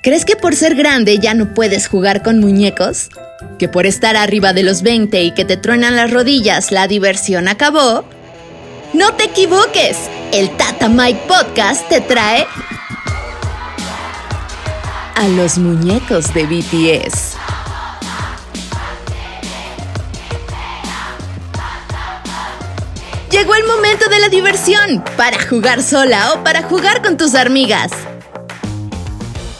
¿Crees que por ser grande ya no puedes jugar con muñecos? ¿Que por estar arriba de los 20 y que te truenan las rodillas la diversión acabó? ¡No te equivoques! El Tata Mike Podcast te trae a los muñecos de BTS. Llegó el momento de la diversión, para jugar sola o para jugar con tus amigas.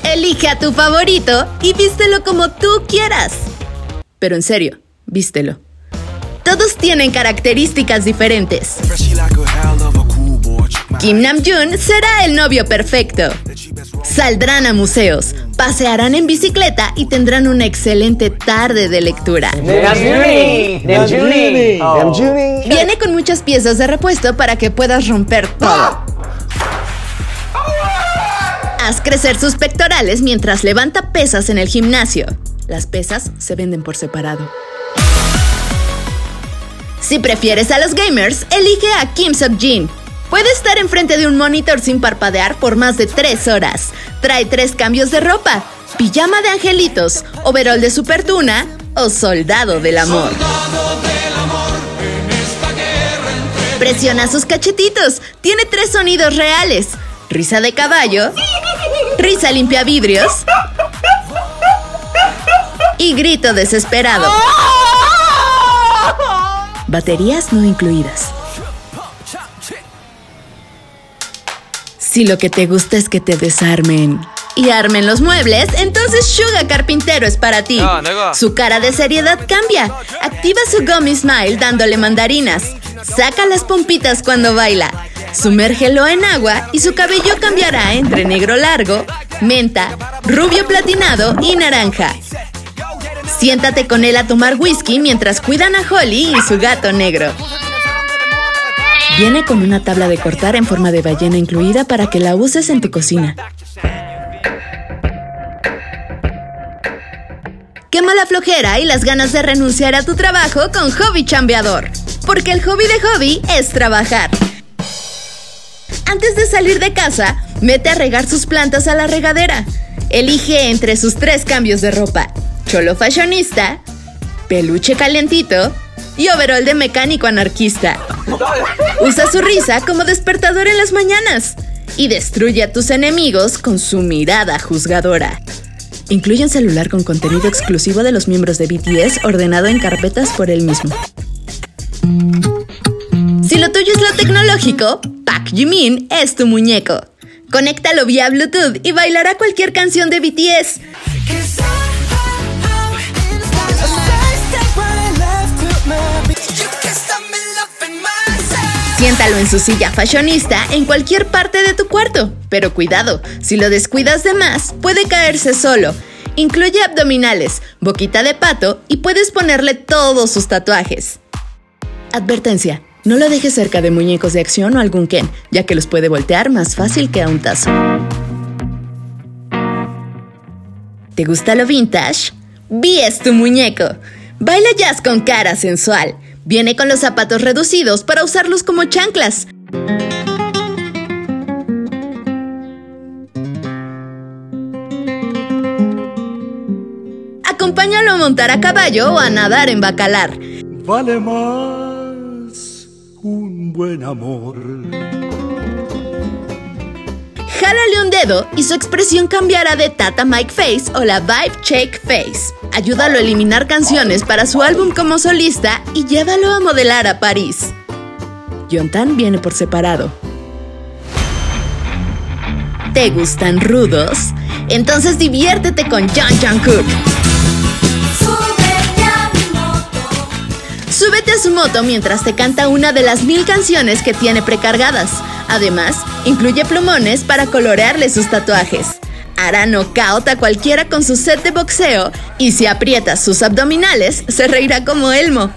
Elige a tu favorito y vístelo como tú quieras. Pero en serio, vístelo. Todos tienen características diferentes. Kim Namjoon será el novio perfecto. Saldrán a museos, pasearán en bicicleta y tendrán una excelente tarde de lectura. Viene con muchas piezas de repuesto para que puedas romper todo. Haz crecer sus pectorales mientras levanta pesas en el gimnasio. Las pesas se venden por separado. Si prefieres a los gamers, elige a Kim Sub-Jin. Puede estar enfrente de un monitor sin parpadear por más de 3 horas. Trae tres cambios de ropa: pijama de angelitos, overol de super tuna o soldado del amor. Presiona sus cachetitos. Tiene tres sonidos reales: risa de caballo, risa limpia vidrios y grito desesperado. Baterías no incluidas. Si lo que te gusta es que te desarmen y armen los muebles, entonces Suga Carpintero es para ti. Su cara de seriedad cambia. Activa su Gummy Smile dándole mandarinas. Saca las pompitas cuando baila. Sumérgelo en agua y su cabello cambiará entre negro largo, menta, rubio platinado y naranja. Siéntate con él a tomar whisky mientras cuidan a Holly y su gato negro. Viene con una tabla de cortar en forma de ballena incluida para que la uses en tu cocina. Quema la flojera y las ganas de renunciar a tu trabajo con Hobby Chambeador. Porque el hobby de Hobby es trabajar. Antes de salir de casa, mete a regar sus plantas a la regadera. Elige entre sus tres cambios de ropa: cholo fashionista, peluche calentito y overol de mecánico anarquista. Usa su risa como despertador en las mañanas y destruye a tus enemigos con su mirada juzgadora. Incluye un celular con contenido exclusivo de los miembros de BTS ordenado en carpetas por él mismo. Si lo tuyo es lo tecnológico, Jimin es tu muñeco. Conéctalo vía Bluetooth y bailará cualquier canción de BTS. Siéntalo en su silla fashionista en cualquier parte de tu cuarto. Pero cuidado, si lo descuidas de más, puede caerse solo. Incluye abdominales, boquita de pato y puedes ponerle todos sus tatuajes. Advertencia. No lo dejes cerca de muñecos de acción o algún Ken, ya que los puede voltear más fácil que a un tazo. ¿Te gusta lo vintage? Vi es tu muñeco. Baila jazz con cara sensual. Viene con los zapatos reducidos para usarlos como chanclas. Acompáñalo a montar a caballo o a nadar en bacalar. Vale más un buen amor. Jálale un dedo y su expresión cambiará de Tata Mike Face o la Vibe Shake Face. Ayúdalo a eliminar canciones para su álbum como solista y llévalo a modelar a París. Yontan viene por separado. ¿Te gustan rudos? Entonces diviértete con John Jungkook. Súbete su moto mientras te canta una de las mil canciones que tiene precargadas. Además, incluye plumones para colorearle sus tatuajes. Hará knockout a cualquiera con su set de boxeo y si aprietas sus abdominales, se reirá como Elmo.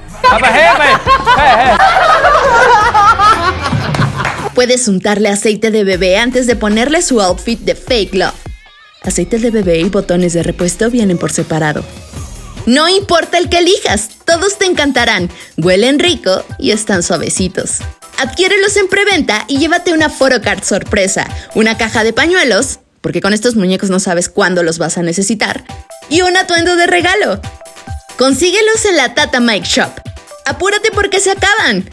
Puedes untarle aceite de bebé antes de ponerle su outfit de fake love. Aceite de bebé y botones de repuesto vienen por separado. No importa el que elijas, todos te encantarán, huelen rico y están suavecitos. Adquiérelos en preventa y llévate una photocard sorpresa, una caja de pañuelos porque con estos muñecos no sabes cuándo los vas a necesitar, y un atuendo de regalo. Consíguelos en la Tata Mike Shop. Apúrate porque se acaban.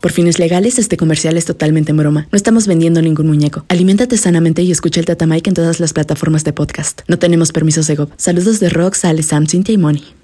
Por fines legales, este comercial es totalmente en broma. No estamos vendiendo ningún muñeco. Aliméntate sanamente y escucha el Tata Mike en todas las plataformas de podcast. No tenemos permisos de GOP. Saludos de Rox, Ale, Sam, Cynthia y Moni.